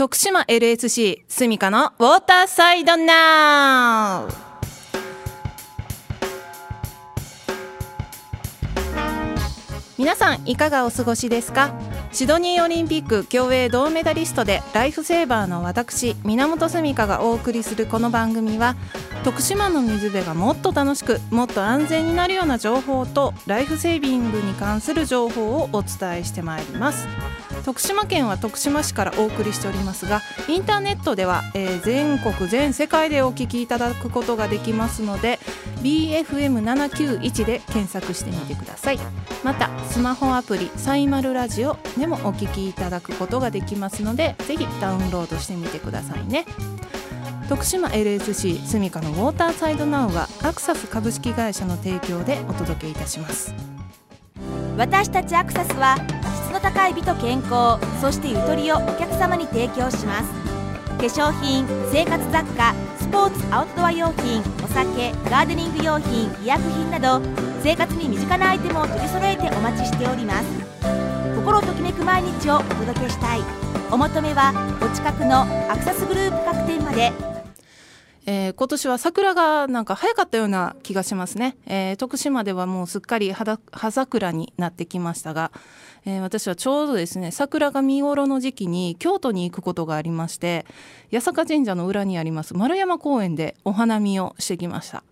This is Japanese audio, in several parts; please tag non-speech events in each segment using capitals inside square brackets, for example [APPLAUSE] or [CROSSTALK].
徳島 LSC スミカのウォーターサイドナウ。皆さんいかがお過ごしですか？シドニーオリンピック競泳銅メダリストでライフセーバーの私源澄香がお送りするこの番組は徳島の水辺がもっと楽しくもっと安全になるような情報とライフセービングに関する情報をお伝えしてまいります。徳島県は徳島市からお送りしておりますがインターネットでは、えー、全国全世界でお聞きいただくことができますので BFM791 で検索してみてください。またスマホアプリサイマルラジオでもお聞きいただくことができますのでぜひダウンロードしてみてくださいね。徳島 LSC スミカのウォーターサイドナウはアクサス株式会社の提供でお届けいたします。私たちアクサスは質の高い美と健康そしてゆとりをお客様に提供します。化粧品生活雑貨スポーツアウトドア用品お酒ガーデニング用品医薬品など生活に身近なアイテムを取り揃えてお待ちしております。心ときめく毎日をお届けしたい。お求めはお近くのアクサスグループ各店まで。えー、今年は桜がなんか早かったような気がしますね、えー、徳島ではもうすっかり葉桜になってきましたが、えー、私はちょうどですね桜が見頃の時期に京都に行くことがありまして八坂神社の裏にあります丸山公園でお花見をしてきました、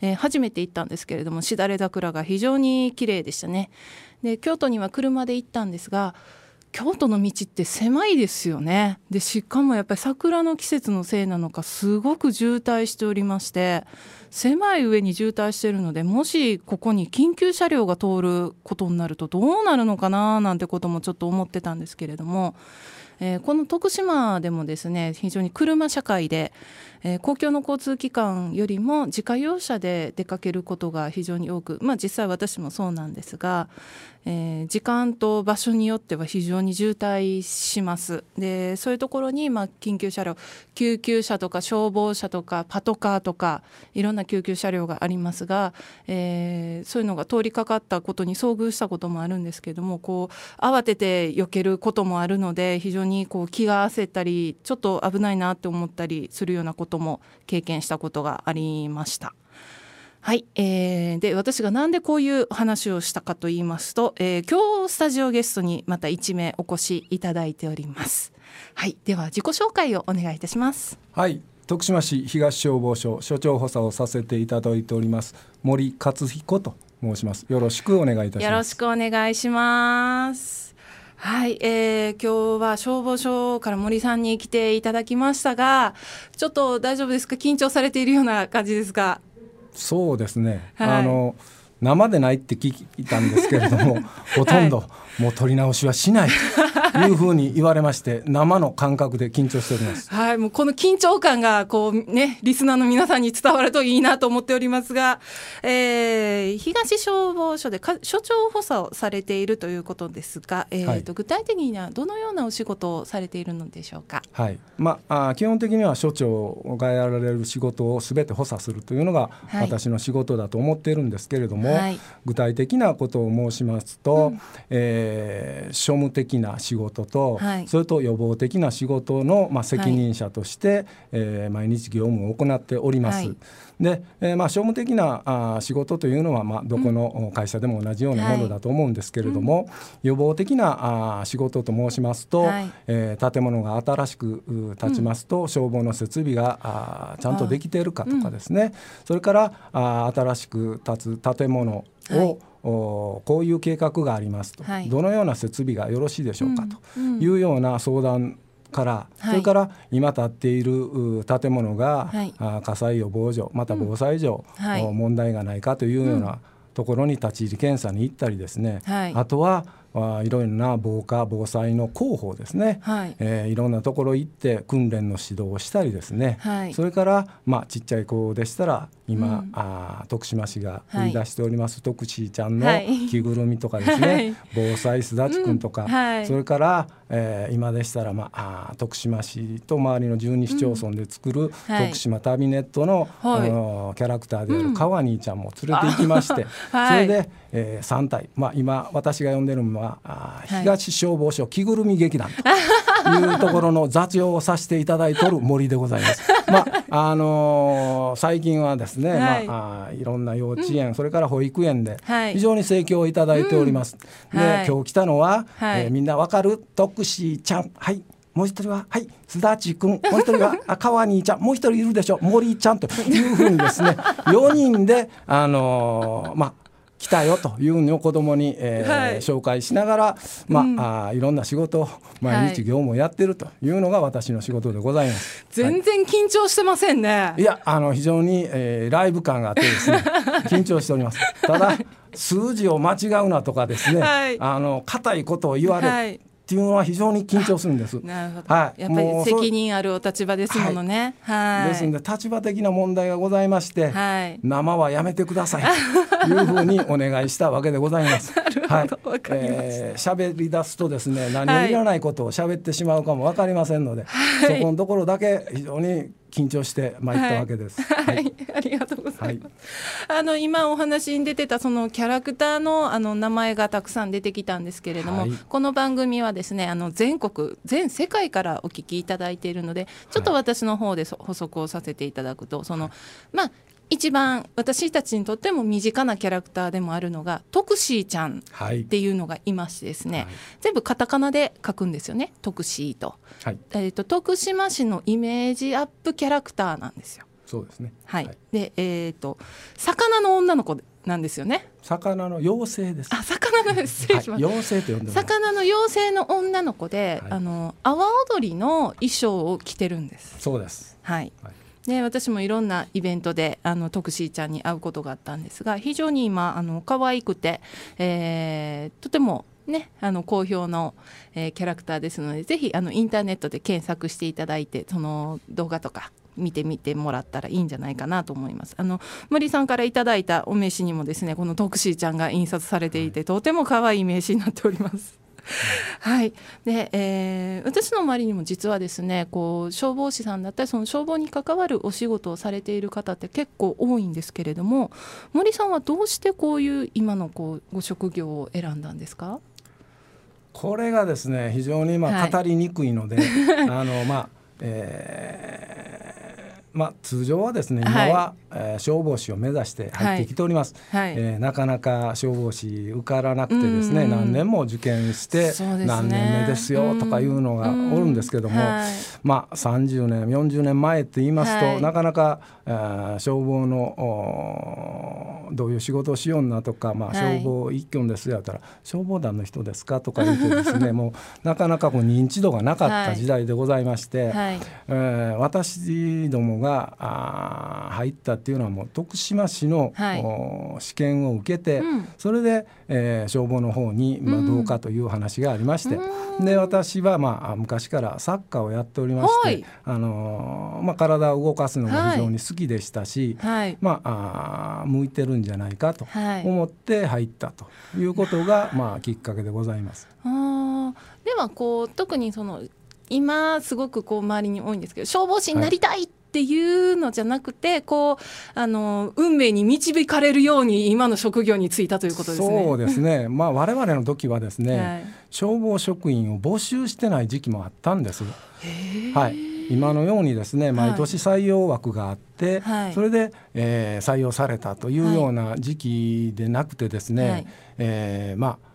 えー、初めて行ったんですけれどもしだれ桜が非常に綺麗でしたね。で京都には車で行ったんですが京都の道って狭いですよね。でしかもやっぱり桜の季節のせいなのかすごく渋滞しておりまして狭い上に渋滞してるのでもしここに緊急車両が通ることになるとどうなるのかななんてこともちょっと思ってたんですけれども、えー、この徳島でもですね非常に車社会で、えー、公共の交通機関よりも自家用車で出かけることが非常に多くまあ実際私もそうなんですが、えー、時間と場所によっては非常に渋滞します。でそういうところに、まあ、緊急車両救急車とか消防車とかパトカーとかいろんな救急車両がありますが、えー、そういうのが通りかかったことに遭遇したこともあるんですけどもこう慌てて避けることもあるので非常にこう気が焦ったりちょっと危ないなって思ったりするようなことも経験したことがありました。はい、えー、で私がなんでこういう話をしたかと言いますと、えー、今日スタジオゲストにまた1名お越しいただいております。はい。では自己紹介をお願いいたします。はい。徳島市東消防署署長補佐をさせていただいております森勝彦と申します。よろしくお願いいたします。よろしくお願いしますはい、えー、今日は消防署から森さんに来ていただきましたがちょっと大丈夫ですか？緊張されているような感じですかそうですね、はい、あの生でないって聞いたんですけれども [LAUGHS] ほとんどもう取り直しはしないというふうに言われまして生の感覚で緊張しております。はい、もうこの緊張感がこうねリスナーの皆さんに伝わるといいなと思っておりますが、えー、東消防署でか所長補佐をされているということですが、えーと、はい、具体的にはどのようなお仕事をされているのでしょうか？はい、まあ基本的には所長がやられる仕事をすべて補佐するというのが私の仕事だと思っているんですけれども、はい、具体的なことを申しますと、うん、えーえー、庶務的な仕事と、はい、それと予防的な仕事の、まあ、責任者として、はい、えー、毎日業務を行っております。はい、で、えーまあ、庶務的なあ仕事というのは、まあ、どこの会社でも同じようなものだと思うんですけれども、はい、予防的なあ仕事と申しますと、はい、えー、建物が新しく建ちますと、うん、消防の設備があちゃんとできているかとかですね、うん、それからあ新しく建つ建物を、こういう計画がありますと、はい、どのような設備がよろしいでしょうかというような相談から、それから今建っている建物が、はい、火災予防所また防災上、うん、問題がないかというようなところに立ち入り検査に行ったりですね、はい、あとはいろいろな防火防災の広報ですね、はい。えー、いろんなところ行って訓練の指導をしたりですね、はい、それから、まあ、ちっちゃい子でしたら今、うん、あ徳島市が売り出しております、はい、徳ーちゃんの着ぐるみとかですね、はい、防災すだちくんとか、うん。はい、それから、えー、今でしたら、まあ、あ徳島市と周りの12市町村で作る、徳島旅ネットの,、あのキャラクターである川兄ちゃんも連れて行きまして、[LAUGHS] それで、えー、3体、まあ、今私が呼んでるのはあ東消防署着ぐるみ劇団というところの雑用をさせていただいておる森でございます。[LAUGHS] まああのー、最近はですね、はい、まあ、いろんな幼稚園、うん、それから保育園で非常に盛況をいただいております。うん、で、はい、今日来たのは、はい、えー、みんなわかる？徳シちゃん。はい。もう一人は？はい。須田地君。もう一人は？[LAUGHS] 川兄ちゃん。もう一人いるでしょ？森ちゃんというふうにですね [LAUGHS] 4人であのー、まあ来たよというのを子供に、えーはい、紹介しながら、まあ、うん、あいろんな仕事を毎日業務をやってるというのが私の仕事でございます。全然緊張してませんね。はい、いやあの非常に、えー、ライブ感があってですね [LAUGHS] 緊張しております。ただ数字を間違うなとかですね、はい、あの硬いことを言われ、はいっていうのは非常に緊張するんです。なるほど。はい。やっぱり責任あるお立場ですものね。はい。はい、ですので立場的な問題がございまして、はい、生はやめてくださいというふうにお願いしたわけでございます。[LAUGHS] なるほど。はい、えー、喋り出すとですね、何もいらないことを喋ってしまうかもわかりませんので、はい、そこのところだけ非常に緊張して参ったわけです。はい、はい、ありがとうございます。はい、あの今お話に出てたそのキャラクターのあの名前がたくさん出てきたんですけれども、はい、この番組はですねあの全国全世界からお聞きいただいているので、ちょっと私の方で補足をさせていただくと、そのまあ一番私たちにとっても身近なキャラクターでもあるのがトクシーちゃんっていうのがいましてですね、はい、全部カタカナで書くんですよねトクシーと,、はいえーと、徳島市のイメージアップキャラクターなんですよ。そうですねはい、はい、でえっ、ー、と魚の女の子なんですよね。魚の妖精です。あ、魚の失礼します。妖精と呼んで魚の妖精の女の子で、あの阿波踊りの衣装を着てるんです。そうです。はい。はいで私もいろんなイベントであのトクシーちゃんに会うことがあったんですが非常に今あの可愛くて、えー、とてもね、あの好評の、えー、キャラクターですのでぜひあのインターネットで検索していただいてその動画とか見てみてもらったらいいんじゃないかなと思います。あの森さんからいただいたお名刺にもですねこのトクシーちゃんが印刷されていて、とても可愛い名刺になっております。はい。で、えー、私の周りにも実はですねこう消防士さんだったりその消防に関わるお仕事をされている方って結構多いんですけれども森さんはどうしてこういう今のこうご職業を選んだんですか？これがですね非常にまあ語りにくいので、はい、あのまあ、えー、まあ通常はですね今は、はいえー、消防士を目指して入ってきております、はい、えー、なかなか消防士受からなくてですね、何年も受験して何年目ですよとかいうのがおるんですけども、はい、まあ30年40年前って言いますと、はい、なかなか、えー、消防のどういう仕事をしようなとか、まあ、消防一挙ですやったら、消防団の人ですかとか言ってですね [LAUGHS] もうなかなかこう認知度がなかった時代でございまして、はい、えー、私どもがあ入ったっていうのはもう徳島市の、はい、試験を受けて、うん、それで、えー、消防の方に、まあ、どうかという話がありまして、うん、で私は、まあ、昔からサッカーをやっておりまして、はい、あのー、まあ、体を動かすのが非常に好きでしたし、はい、まあ、あ向いてるんじゃないかと思って入ったということが、[LAUGHS] まあ、きっかけでございます。あではこう特にその今すごくこう周りに多いんですけど消防士になりたいっっていうのじゃなくてこうあの運命に導かれるように今の職業に就いたということですね。そうですね。[LAUGHS] まあ我々の時はですね、はい、消防職員を募集してない時期もあったんです。はい。今のようにですね毎年採用枠があって、はい、それで、えー、採用されたというような時期でなくてですね、はい、えー、まあ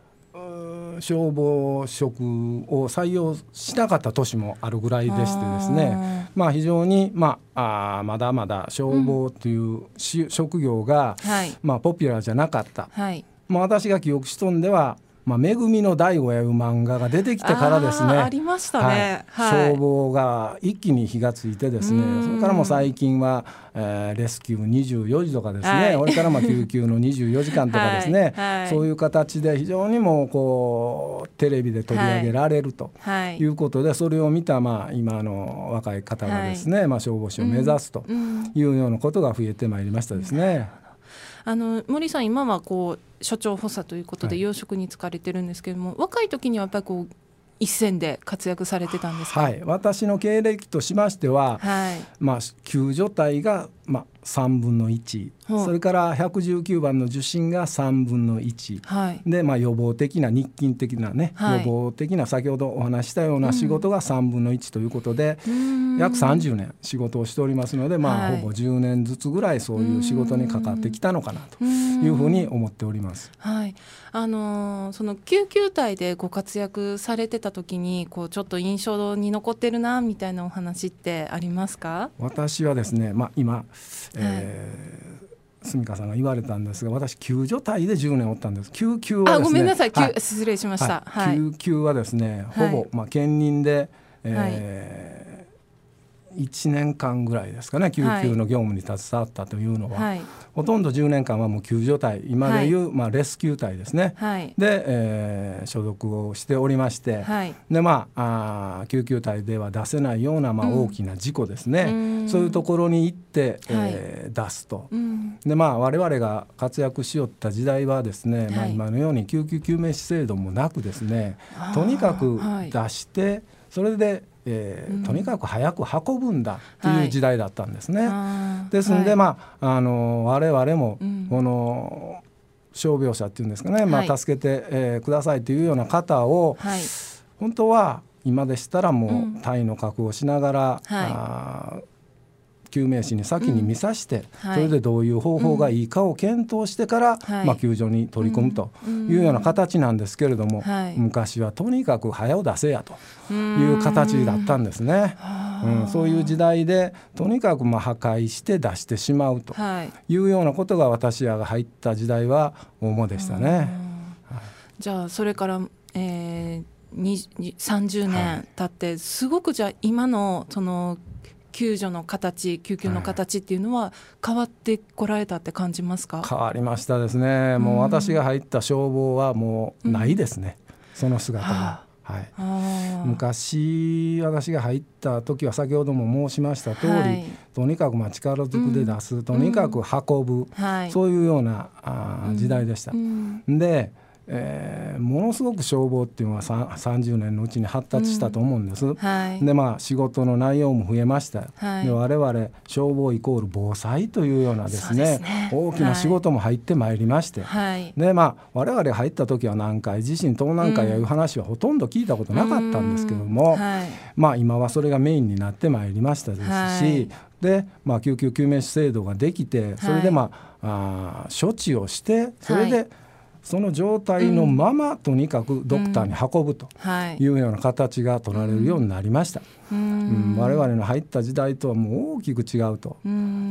消防職を採用しなかった年もあるぐらいでしてですね。まあ非常に、まあ、あまだまだ消防という、うん、職業が、はい、まあ、ポピュラーじゃなかった、はい、まあ、私が記憶しとんではまあ、めぐみの大悟やいう漫画が出てきてからですね。ありましたね、はい、消防が一気に火がついてですね。それからも最近は、えー、レスキュー24時とかですね、はい、それからまあ救急の24時間とかですね、[LAUGHS] はい、そういう形で非常にもこうテレビで取り上げられるとい。うことで、それを見たまあ今の若い方がですね、まあ、消防士を目指すというようなことが増えてまいりましたですね。あの森さん今はこう所長補佐ということで養殖に就かれてるんですけれども、はい、若い時にはやっぱりこう一線で活躍されてたんですはい、私の経歴としましては、はい、まあ救助隊がまあ3分の1、それから119番の受診が3分の1、はい、で、まあ、予防的な日勤的なね、はい、予防的な先ほどお話したような仕事が3分の1ということで、うん、約30年仕事をしておりますので、まあ、ほぼ10年ずつぐらいそういう仕事にかかってきたのかなというふうに思っております。はい。あのー、その救急隊でご活躍されてた時にこうちょっと印象に残ってるなみたいなお話ってありますか？私はですね、まあ、今えー、住川さんが言われたんですが私救助隊で10年おったんです救急はですねあごめんなさい、はい、失礼しました、はい、救急はですねほぼ、まあ、兼任で、えー1年間ぐらいですかね救急の業務に携わったというのは、はい、ほとんど10年間はもう救助隊今でいう、はい、まあ、レスキュー隊ですね、はい、で、えー、所属をしておりまして、でまああ救急隊では出せないような、まあ、大きな事故ですね、うん、そういうところに行って、えー、出すと、うん、でまあ我々が活躍しよった時代はですね、まあ、今のように救急救命士制度もなくですねとにかく出して、それでえー、とにかく早く運ぶんだという時代だったんですね。はい、ですんで、はい、まあ、あの我々もこの傷病者っていうんですかね、まあ、助けて、えー、くださいというような方を、本当は今でしたらもう隊の確保しながら、はい、あ救命士に先に見さして、うん、それでどういう方法がいいかを検討してから、うん、まあ、救助に取り組むというような形なんですけれども、昔はとにかく早を出せやという形だったんですね。うん、そういう時代でとにかくまあ破壊して出してしまうとい。うようなことが私らが入った時代は主でしたね。じゃあそれから、えー、30年経って、すごくじゃあ今のその救助の形救急の形っていうのは変わってこられたって感じますか、変わりましたですね。もう私が入った消防はもうないですね、うん、その姿が。はい、昔私が入った時は先ほども申しました通り、はい、とにかくまあ力ずくで出す、うん、とにかく運ぶ、うんはい、そういうようなあ時代でした。でえー、ものすごく消防っていうのは30年のうちに発達したと思うんです。うんはい、でまあ仕事の内容も増えました。はい、で我々消防イコール防災というようなですね、ね、大きな仕事も入ってまいりまして、はい、でまあ我々入った時は南海地震東南海やいう話はほとんど聞いたことなかったんですけども、まあ今はそれがメインになってまいりましたですし、で、まあ、救急救命士制度ができてそれでまあ,、あ処置をしてそれで、その状態のまま、とにかくドクターに運ぶとい。うような形が取られるようになりました。うん、我々の入った時代とはもう大きく違うと。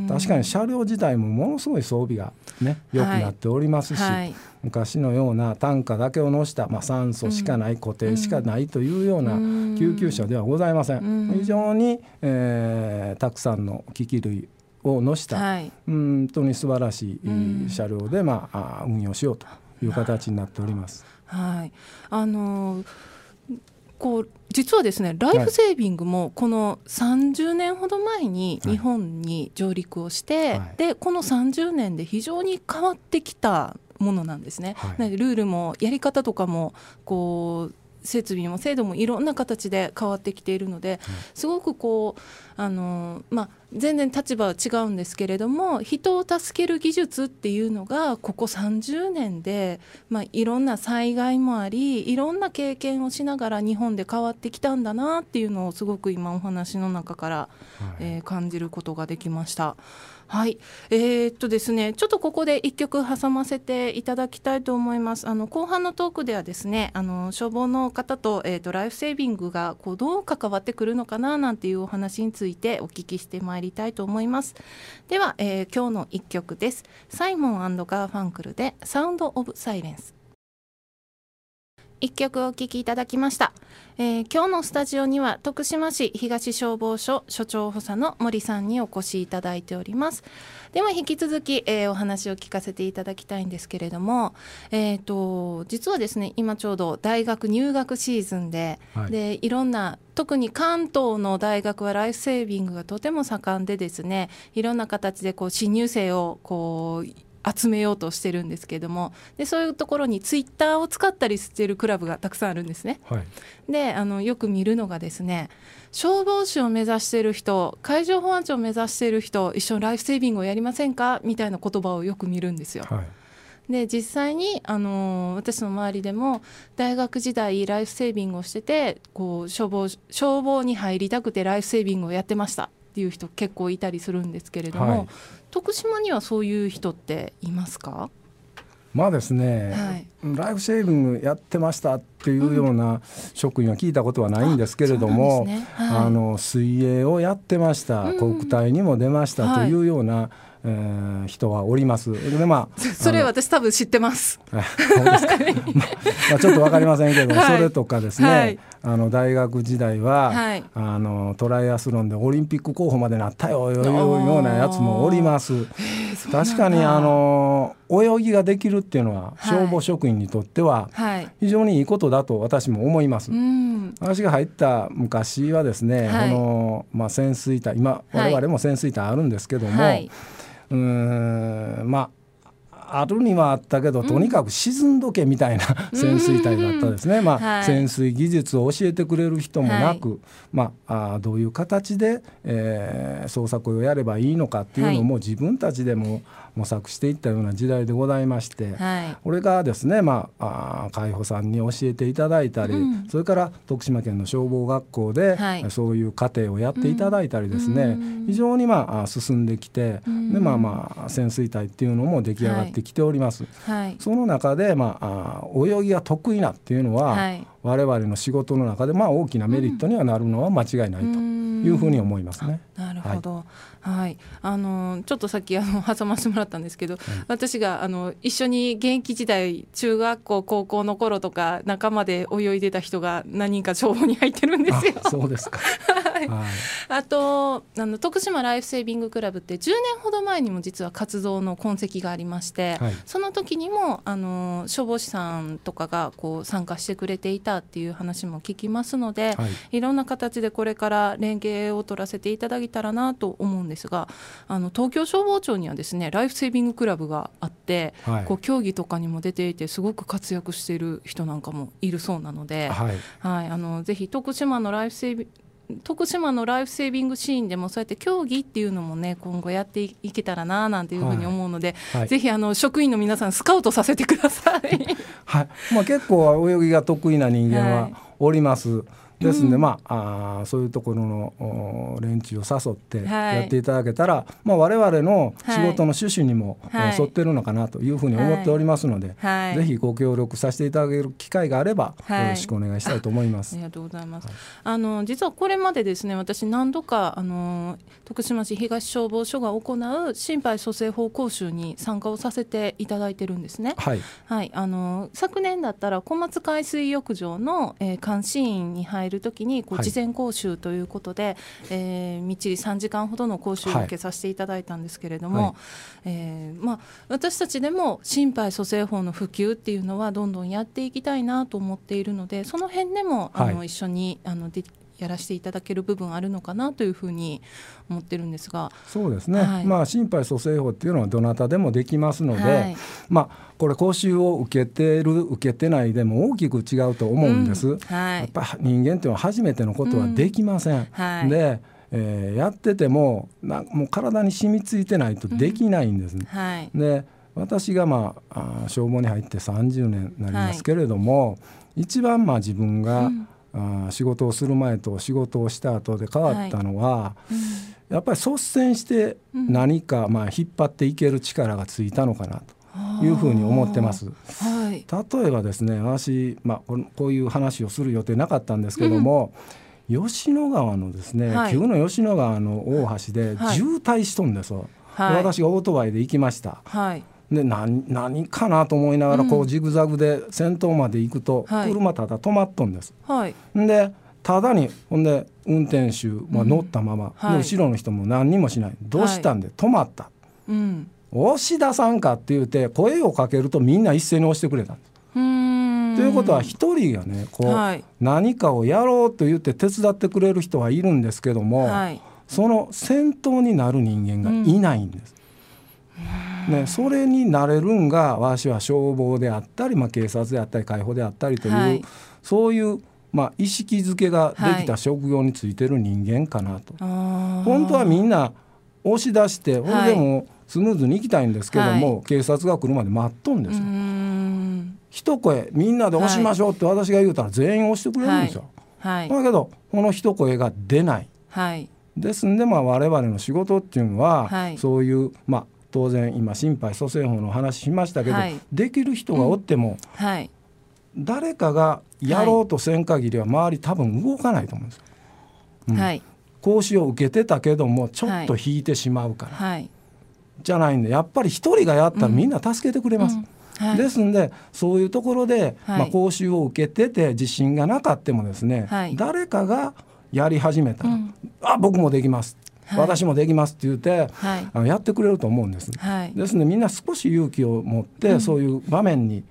確かに車両自体もものすごい装備がね良くなっておりますし、はい、昔のような単価だけを乗した、まあ、酸素しかない、固定しかないというような救急車ではございません。非常に、えー、たくさんの機器類を乗した、はい、うん本当に素晴らしい車両で、まあ、運用しようという形になっております。はい、あのこう実はですねライフセービングもこの30年ほど前に日本に上陸をして、はい、でこの30年で非常に変わってきたものなんですね。はい、ルールもやり方とかもこう設備も制度もいろんな形で変わってきているのですごくこうあの、まあ、全然立場は違うんですけれども人を助ける技術っていうのがここ30年で、まあ、いろんな災害もありいろんな経験をしながら日本で変わってきたんだなっていうのをすごく今お話の中から、はい、えー、感じることができました。はい、えー、っとですね、ちょっとここで一曲挟ませていただきたいと思います。あの後半のトークではですね、あの消防の方とえー、っとライフセービングがこうどう関わってくるのかななんていうお話についてお聞きしてまいりたいと思います。では、えー、今日の一曲です。サイモンガーファンクルでサウンドオブサイレンス。一曲お聴きいただきました、えー、今日のスタジオには徳島市東消防署署長補佐の森さんにお越しいただいております。では引き続き、えー、お話を聞かせていただきたいんですけれども、えーと、実はですね今ちょうど大学入学シーズンではい、でいろんな特に関東の大学はライフセービングがとても盛んでですねいろんな形でこう新入生をこう集めようとしてるんですけどもでそういうところにツイッターを使ったりしてるクラブがたくさんあるんですね。はい、であのよく見るのがですね消防士を目指してる人海上保安庁を目指してる人一緒にライフセービングをやりませんか？みたいな言葉をよく見るんですよ。はいで実際に、あのー、私の周りでも大学時代ライフセービングをしててこう消防消防に入りたくてライフセービングをやってましたっていう人結構いたりするんですけれども、はい、徳島にはそういう人っていますか？まあですね、はい、ライフセービングやってましたっていうような職員は聞いたことはないんですけれども、うんね。はい、あの水泳をやってました、うん、国体にも出ましたというような、はいえー、人はおります。でまあそれ私多分知ってます。まあ [LAUGHS] ちょっとわかりませんけど、はい、それとかですね、はい、あの大学時代は、はい、あのトライアスロンでオリンピック候補までなったよいうようなやつもおります。確かにあの泳ぎができるっていうのは消防職員にとっては非常にいいことだと私も思います。私が入った昔はですね、このまあ潜水隊今我々も潜水隊あるんですけども。うんまああるにはあったけどとにかく沈んどけみたいな、潜水隊だったですね、まあ、はい、潜水技術を教えてくれる人もなく、はい、まあ、あどういう形で、えー、捜索をやればいいのかっていうのも自分たちでも模索していったような時代でございまして、はい、これがですね、まあ、あ海保さんに教えていただいたり、うん、それから徳島県の消防学校で、はい、そういう課程をやっていただいたりですね、うん、非常にまあ進んできて、うん、でまあまあ潜水隊っていうのも出来上がってきております。はい、その中で、まあ、あ泳ぎが得意なっていうのは、我々の仕事の中でまあ大きなメリットにはなるのは間違いないというふうに思いますね。なるほど、はい。はい、あのちょっとさっきあの挟ませてもらったんですけど、私があの一緒に現役時代中学校高校の頃とか仲間で泳いでた人が何人か消防に入ってるんですよ。そうですか、はい、はい、あとあの徳島ライフセービングクラブって10年ほど前にも実は活動の痕跡がありまして、はい、その時にもあの消防士さんとかがこう参加してくれていたっていう話も聞きますので、はい、いろんな形でこれから連携を取らせていただけたらなと思うんですですがあの東京消防庁にはですねライフセービングクラブがあって、はい、こう競技とかにも出ていてすごく活躍している人なんかもいるそうなので、はい、はい、あのぜひ徳島のライフセービング徳島のライフセービングシーンでもそうやって競技っていうのもね今後やっていけたらななんていうふうに思うので、はいはい、ぜひあの職員の皆さんスカウトさせてください。はい、まあ結構泳ぎが得意な人間はおります。はいですんで、うん、まああそういうところの連中を誘ってやっていただけたら、はい、まあ、我々の仕事の趣旨にも、はい、沿ってるのかなというふうに思っておりますので、はい、ぜひご協力させていただける機会があれば、よろしくお願いしたいと思います。ありがとうございます、あの実はこれまでですね私何度かあの徳島市東消防署が行う心肺蘇生法講習に参加をさせていただいてるんですね。はい、はい、あの昨年だったら小松海水浴場の、えー、監視員に入る時にこう事前講習ということで、はい、えー、みっちり3時間ほどの講習を受けさせていただいたんですけれども、はい、えー、まあ、私たちでも心肺蘇生法の普及っていうのはどんどんやっていきたいなと思っているのでその辺でもあの、一緒にあのでやらせていただける部分あるのかなというふうに思ってるんですが。そうですね、はい、まあ心肺蘇生法っていうのはどなたでもできますので、はい、まあこれ講習を受けてる受けてないでも大きく違うと思うんです、うん。はい、やっぱ人間っていうのは初めてのことはできません、うん。でえー、やっててもなもう体に染みついてないとできないんです、ね、うん、で私が、まあ、あ消防に入って30年になりますけれども、一番まあ自分が、うんあ仕事をする前と仕事をした後で変わったのは、はい。うん、やっぱり率先して何か、まあ、引っ張っていける力がついたのかなというふうに思ってます。はい、例えばですね私、まあ、こういう話をする予定なかったんですけども、うん、吉野川のですね、はい、旧の吉野川の大橋で渋滞しとんですよ、はい、私がオートバイで行きました。はいで何何かなと思いながらこうジグザグで先頭まで行くと、車ただ止まっとんです。はい、でただにほんで運転手は乗ったまま、うんはい、後ろの人も何にもしない。どうしたんで、止まった、うん、押し出さんかって言って声をかけるとみんな一斉に押してくれた。んです。ということは一人がねこう、はい、何かをやろうと言って手伝ってくれる人はいるんですけども、はい、その先頭になる人間がいないんです。うん、ね、それになれるんがわしは消防であったり、まあ、警察であったり解放であったりという、はい、そういうまあ、意識づけができた職業についてる人間かなと、はい、本当はみんな押し出してほんでもスムーズに行きたいんですけども、はい、警察が来るまで待っとんですよ。一声みんなで押しましょうって私が言うたら全員押してくれるんですよ。はい、だけどこの一声が出ない。はい、ですんでまあ我々の仕事っていうのは、はい、そういうまあ当然今心肺蘇生法の話しましたけど、はい、できる人がおっても、うん。はい、誰かがやろうとせん限りは周り多分動かないと思うんですよ。うん、はい、講師を受けてたけどもちょっと引いてしまうから、はい、じゃないんでやっぱり一人がやったらみんな助けてくれます。うん。はい、ですんでそういうところで、はい、まあ、講習を受けてて自信がなかってもですね、はい、誰かがやり始めたら「うん、あ僕もできます」私もできますって言って、あのやってくれると思うんです、ですのでみんな少し勇気を持って、そういう場面に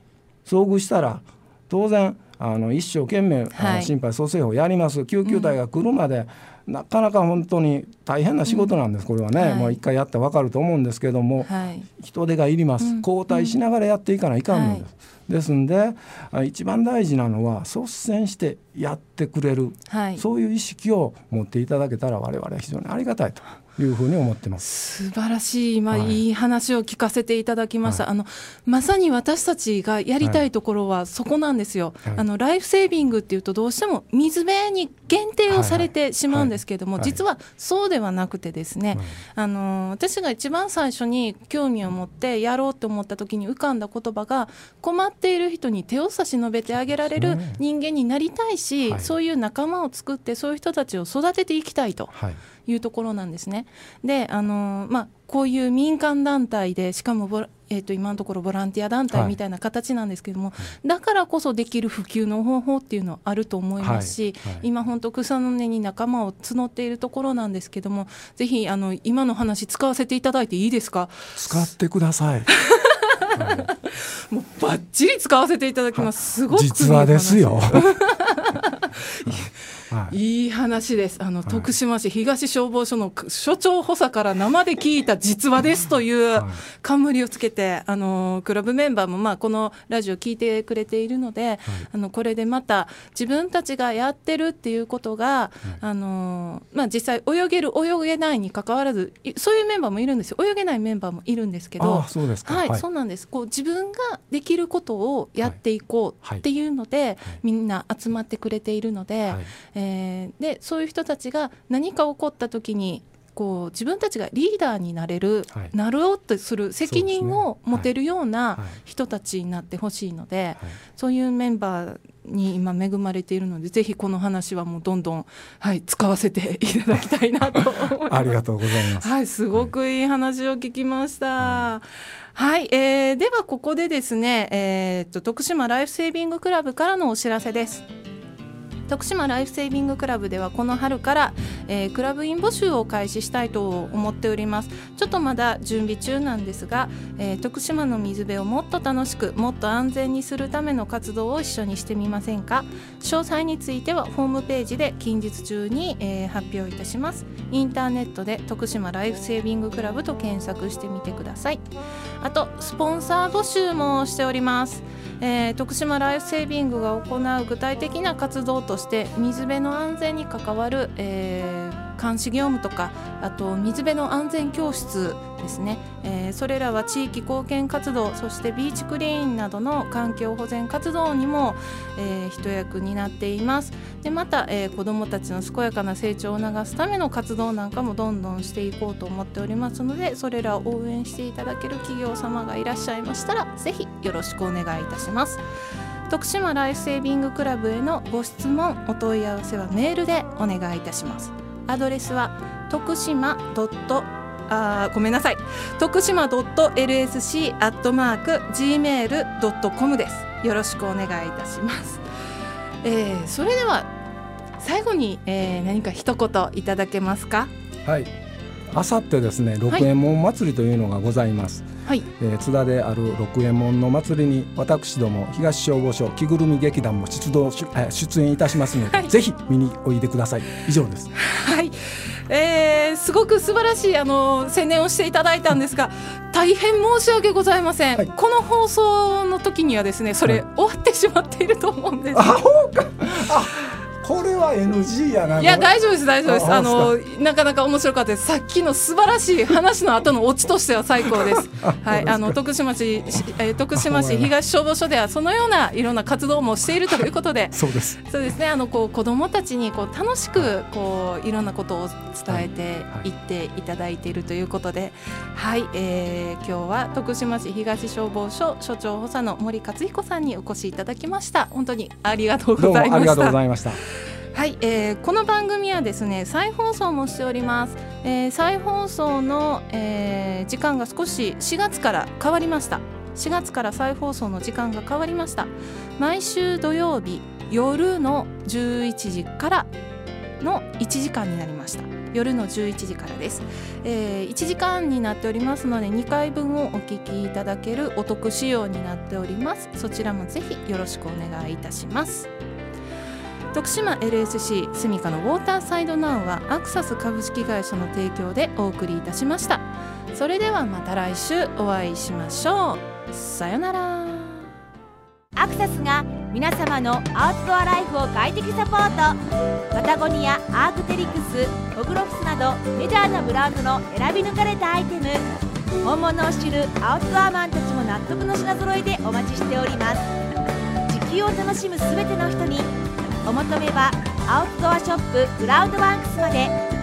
遭遇したら当然あの一生懸命、はい、心肺蘇生法やります。救急隊が来るまで、うん、なかなか本当に大変な仕事なんです、これはね、はい、もう一回やって分かると思うんですけども、はい、人手がいります、交代しながらやっていかないかんのです。ですんで一番大事なのは率先してやってくれる、そういう意識を持っていただけたら我々は非常にありがたいというふうに思ってます。素晴らしい。今、はい、いい話を聞かせていただきました、はい、あのまさに私たちがやりたいところはそこなんですよ、はい、あのライフセービングっていうとどうしても水辺に限定をされてしまうんですけれども、実はそうではなくてですね、あの私が一番最初に興味を持ってやろうと思った時に浮かんだ言葉が困っている人に手を差し伸べてあげられる人間になりたいし、そういう仲間を作ってそういう人たちを育てていきたいと。いうところなんですね。であのまあこういう民間団体でしかもボえー、と今のところボランティア団体みたいな形なんですけども、はい、だからこそできる普及の方法っていうのはあると思いますし、はい。はい、今本当草の根に仲間を募っているところなんですけどもぜひあの今の話使わせていただいていいですか？使ってください。[LAUGHS] もうバッチリ使わせていただきます。すごく実話です。よ。[LAUGHS] はい、いい話です。あの、はい、徳島市東消防署の所長補佐から生で聞いた実話ですという冠をつけて、あのクラブメンバーもまあこのラジオ聞いてくれているので、はい、あのこれでまた自分たちがやってるっていうことが、あのまあ実際泳げる泳げないに関わらず、そういうメンバーもいるんですよ。泳げないメンバーもいるんですけど、そうですはい、そうなんです。こう自分ができることをやっていこうっていうので、みんな集まってくれているので。えー、でそういう人たちが何か起こった時にこう自分たちがリーダーになれる、はい、なろうとする責任を持てるような人たちになってほしいので、そういうメンバーに今恵まれているのでぜひこの話はもうどんどん、はい、使わせていただきたいなと [LAUGHS] ありがとうございます。はい、すごくいい話を聞きました。はい、はい、えー、ではここでですね、えー、っと徳島ライフセービングクラブからのお知らせです。徳島ライフセービングクラブではこの春から、えー、クラブ員募集を開始したいと思っております。ちょっとまだ準備中なんですが、えー、徳島の水辺をもっと楽しくもっと安全にするための活動を一緒にしてみませんか？詳細についてはホームページで近日中に、えー、発表いたします。インターネットで徳島ライフセービングクラブと検索してみてください。あとスポンサー募集もしております。えー、徳島ライフセービングが行う具体的な活動として水辺の安全に関わる、えー、監視業務とかあと水辺の安全教室ですね、えー、それらは地域貢献活動そしてビーチクリーンなどの環境保全活動にも、えー、一役になっています。でまた、えー、子どもたちの健やかな成長を促すための活動なんかもどんどんしていこうと思っておりますのでそれらを応援していただける企業様がいらっしゃいましたらぜひよろしくお願いいたします。徳島ライフセービングクラブへのご質問お問い合わせはメールでお願いいたします。アドレスは徳島あごめんなさい。徳島 .lsc アットマーク gmail.com です。よろしくお願いいたします、えー、それでは最後に、えー、何か一言いただけますか？はい。あさってですね六右衛門祭りというのがございます、はい、えー、津田である六右衛門の祭りに私ども東消防署着ぐるみ劇団も出動出演いたしますので、はい、ぜひ見においでください。以上です。はい、えー、すごく素晴らしいあの宣伝をしていただいたんですが大変申し訳ございません、はい、この放送の時にはですねそれ、終わってしまっていると思うんです。あこれは NG やな。いや大丈夫です大丈夫です。あのなかなか面白かったです。さっきの素晴らしい話の後のオチとしては最高です。[LAUGHS] はいあの徳島市、えー、徳島市東消防署ではそのようないろんな活動もしているということで。[LAUGHS] そうです。そうですね。あのこう子どもたちにこう楽しくこういろんなことを伝えていっていただいているということで。はい、えー、今日は徳島市東消防署署長補佐の森克彦さんにお越しいただきました。本当にありがとうございました。ありがとうございましたはい、えー、この番組はですね再放送もしております、えー、再放送の、えー、時間が少し4月から変わりました。4月から再放送の時間が変わりました。毎週土曜日夜の11時からの1時間になりました。夜の11時からです、えー、1時間になっておりますので2回分をお聞きいただけるお得仕様になっております。そちらもぜひよろしくお願いいたします。徳島 LSC スミカのウォーターサイドナウはアクサス株式会社の提供でお送りいたしました。それではまた来週お会いしましょう。さよなら。アクサスが皆様のアウトドアライフを快適サポート。パタゴニアアークテリクスホグロフスなどメジャーなブランドの選び抜かれたアイテム。本物を知るアウトドアマンたちも納得の品揃えでお待ちしております。地球を楽しむすべての人にお求めはアウトドアショップクラウドワンクスまで。